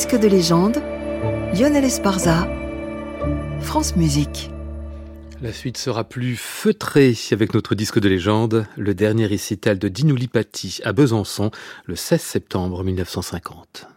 Disque de légende, Lionel Esparza, France Musique. La suite sera plus feutrée avec notre disque de légende, le dernier récital de Dino Lipati à Besançon le 16 septembre 1950.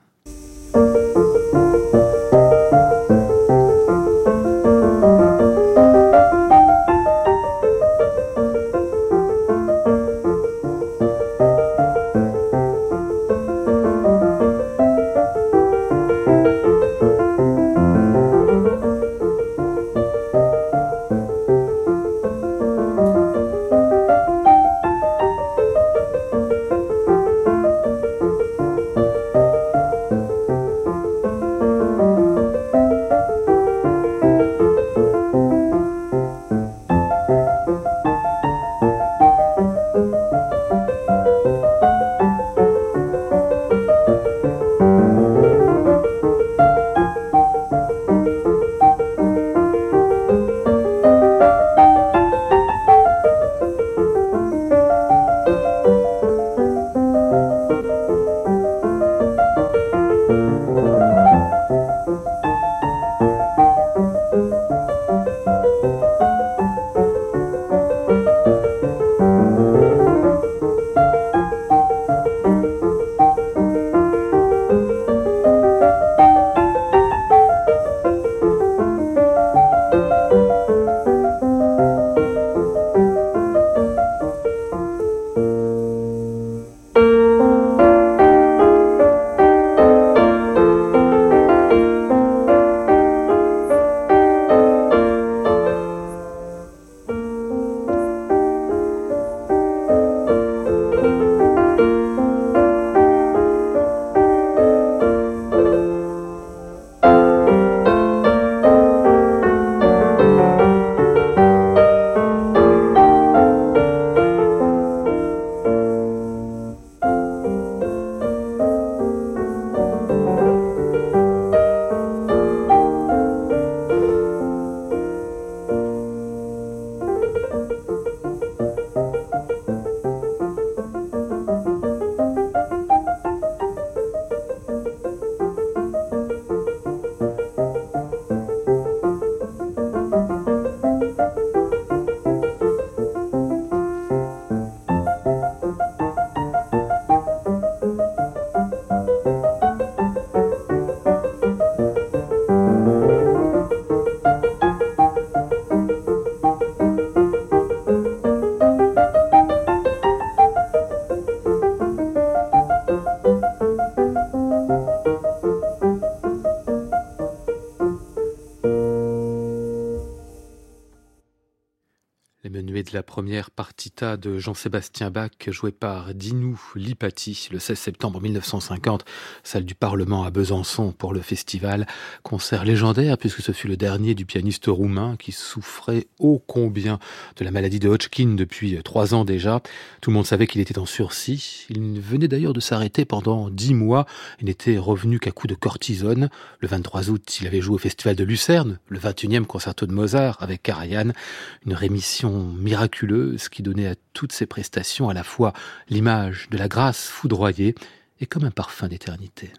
La première partita de Jean-Sébastien Bach jouée par Dinou Lipati le 16 septembre 1950, salle du Parlement à Besançon pour le festival. Concert légendaire puisque ce fut le dernier du pianiste roumain qui souffrait ô combien de la maladie de Hodgkin depuis trois ans déjà. Tout le monde savait qu'il était en sursis. Il venait d'ailleurs de s'arrêter pendant dix mois et n'était revenu qu'à coup de cortisone. Le 23 août, il avait joué au festival de Lucerne, le 21e concerto de Mozart avec Karajan, une rémission miraculeuse qui donnait à toutes ces prestations à la fois l'image de la grâce foudroyée et comme un parfum d'éternité.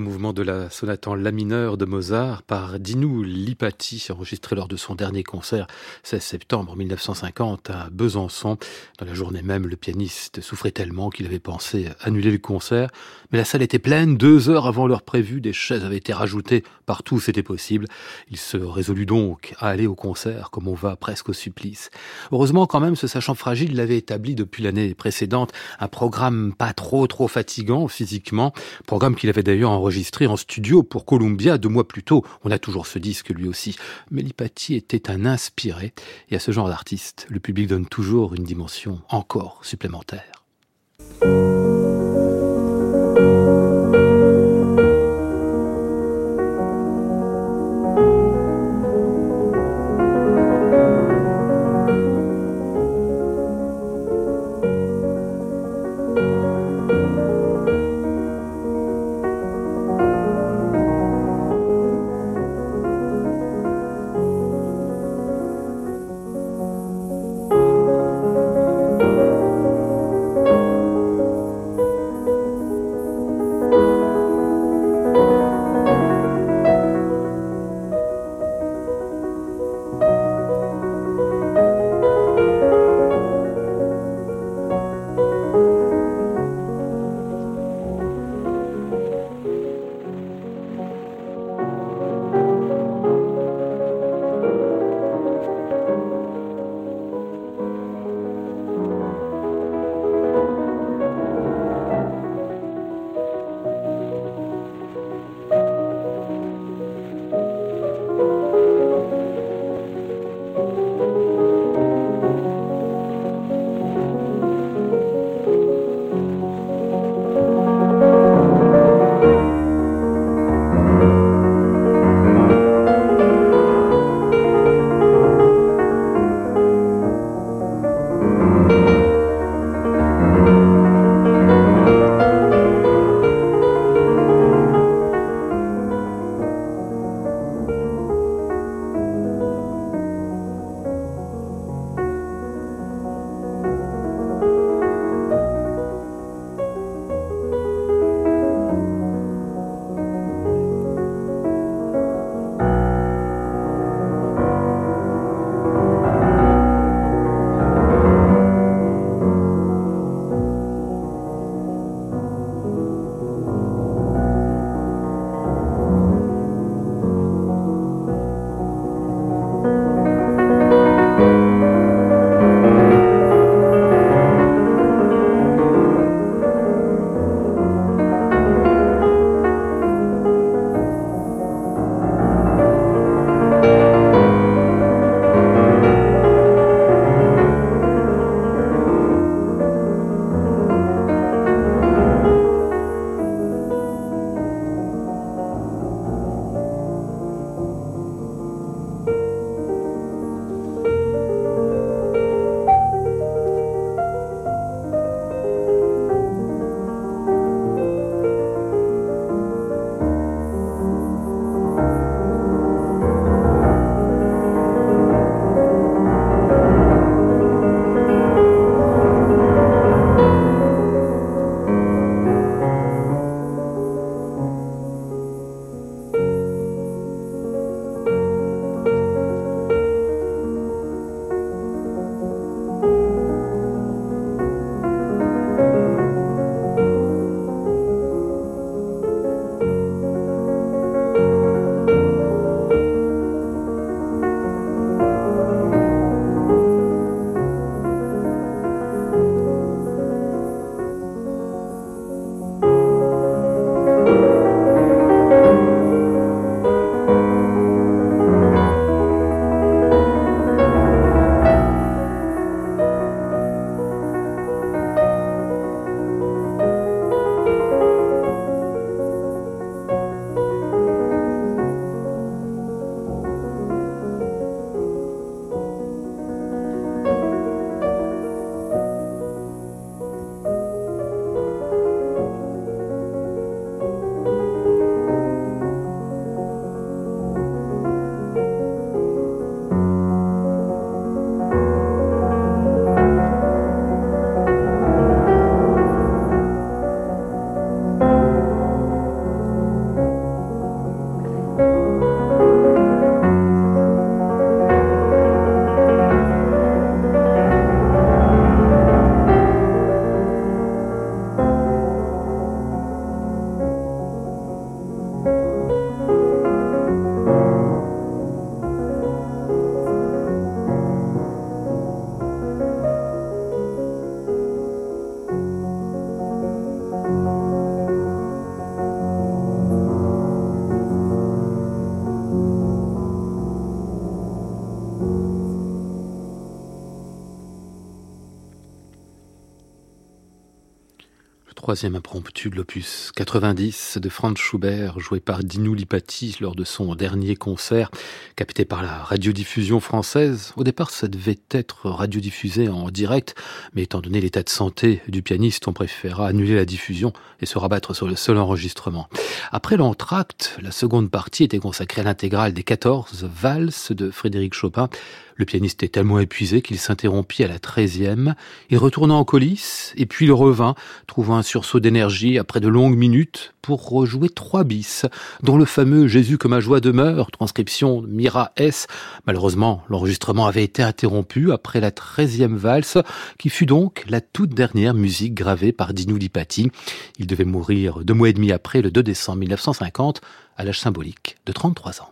Mouvement de la sonate en la mineur de Mozart par Dinu Lipati, enregistré lors de son dernier concert 16 septembre 1950 à Besançon. Dans la journée même, le pianiste souffrait tellement qu'il avait pensé annuler le concert, mais la salle était pleine, deux heures avant l'heure prévue, des chaises avaient été rajoutées partout où c'était possible. Il se résolut donc à aller au concert, comme on va presque au supplice. Heureusement quand même, ce sachant fragile, l'avait établi depuis l'année précédente un programme pas trop trop fatigant physiquement, programme qu'il avait d'ailleurs enregistré en studio pour Columbia deux mois plus tôt. On a toujours ce disque lui aussi. Mais Lipati était un inspiré, et à ce genre d'artiste, le public donne toujours une dimension encore supplémentaire. Troisième impromptu de l'opus 90 de Franz Schubert, joué par Dinu Lipati lors de son dernier concert, capté par la radiodiffusion française. Au départ, ça devait être radiodiffusé en direct, mais étant donné l'état de santé du pianiste, on préféra annuler la diffusion et se rabattre sur le seul enregistrement. Après l'entracte, la seconde partie était consacrée à l'intégrale des 14 valses de Frédéric Chopin, le pianiste est tellement épuisé qu'il s'interrompit à la treizième. Il retourna en coulisse, et puis il revint, trouvant un sursaut d'énergie après de longues minutes pour rejouer trois bis, dont le fameux Jésus que ma joie demeure, transcription Mira S. Malheureusement, l'enregistrement avait été interrompu après la treizième valse, qui fut donc la toute dernière musique gravée par Dinu Lipati. Il devait mourir deux mois et demi après, le 2 décembre 1950, à l'âge symbolique de 33 ans.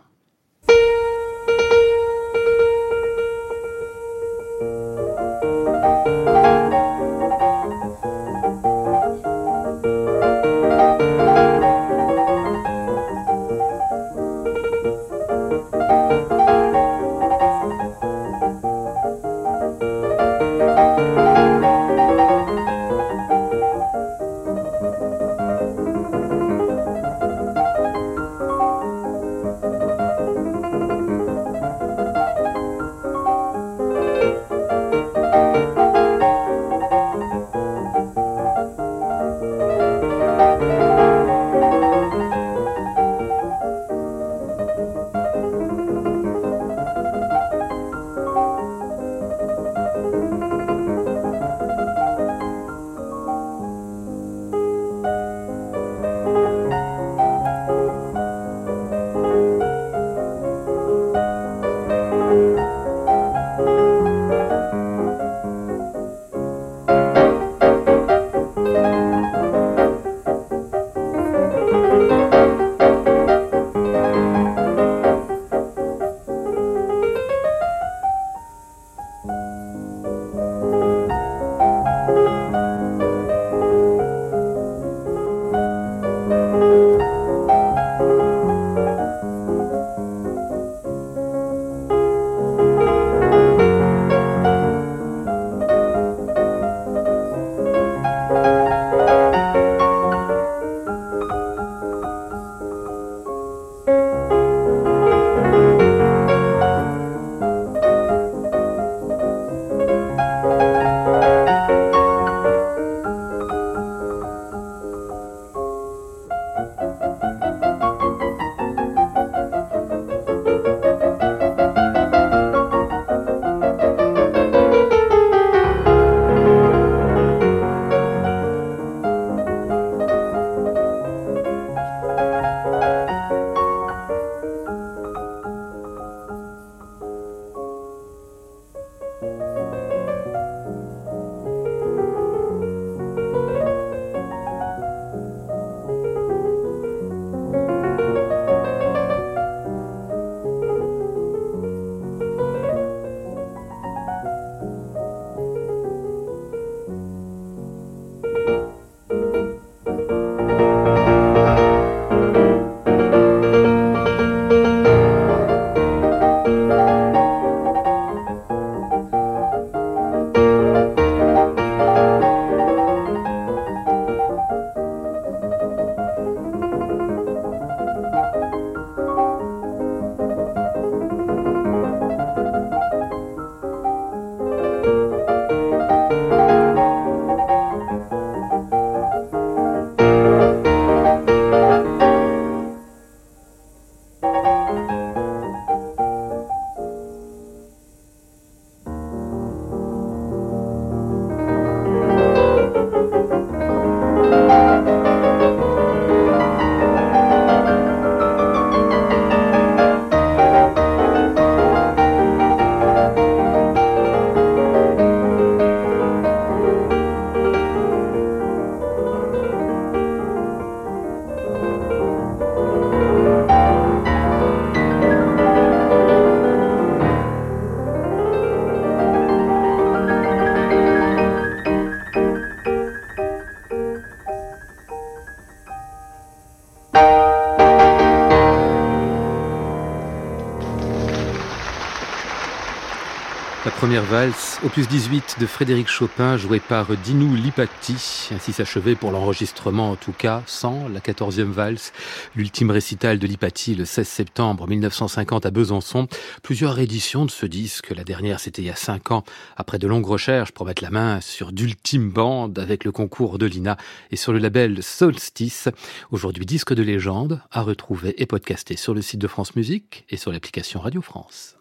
Première valse, opus 18 de Frédéric Chopin, joué par Dinou Lipati. Ainsi s'achevait pour l'enregistrement, en tout cas, sans la 14e valse, l'ultime récital de Lipati le 16 septembre 1950 à Besançon. Plusieurs éditions de ce disque. La dernière, c'était il y a cinq ans, après de longues recherches pour mettre la main sur d'ultimes bandes avec le concours de l'INA et sur le label Solstice. Aujourd'hui, disque de légende à retrouver et podcaster sur le site de France Musique et sur l'application Radio France.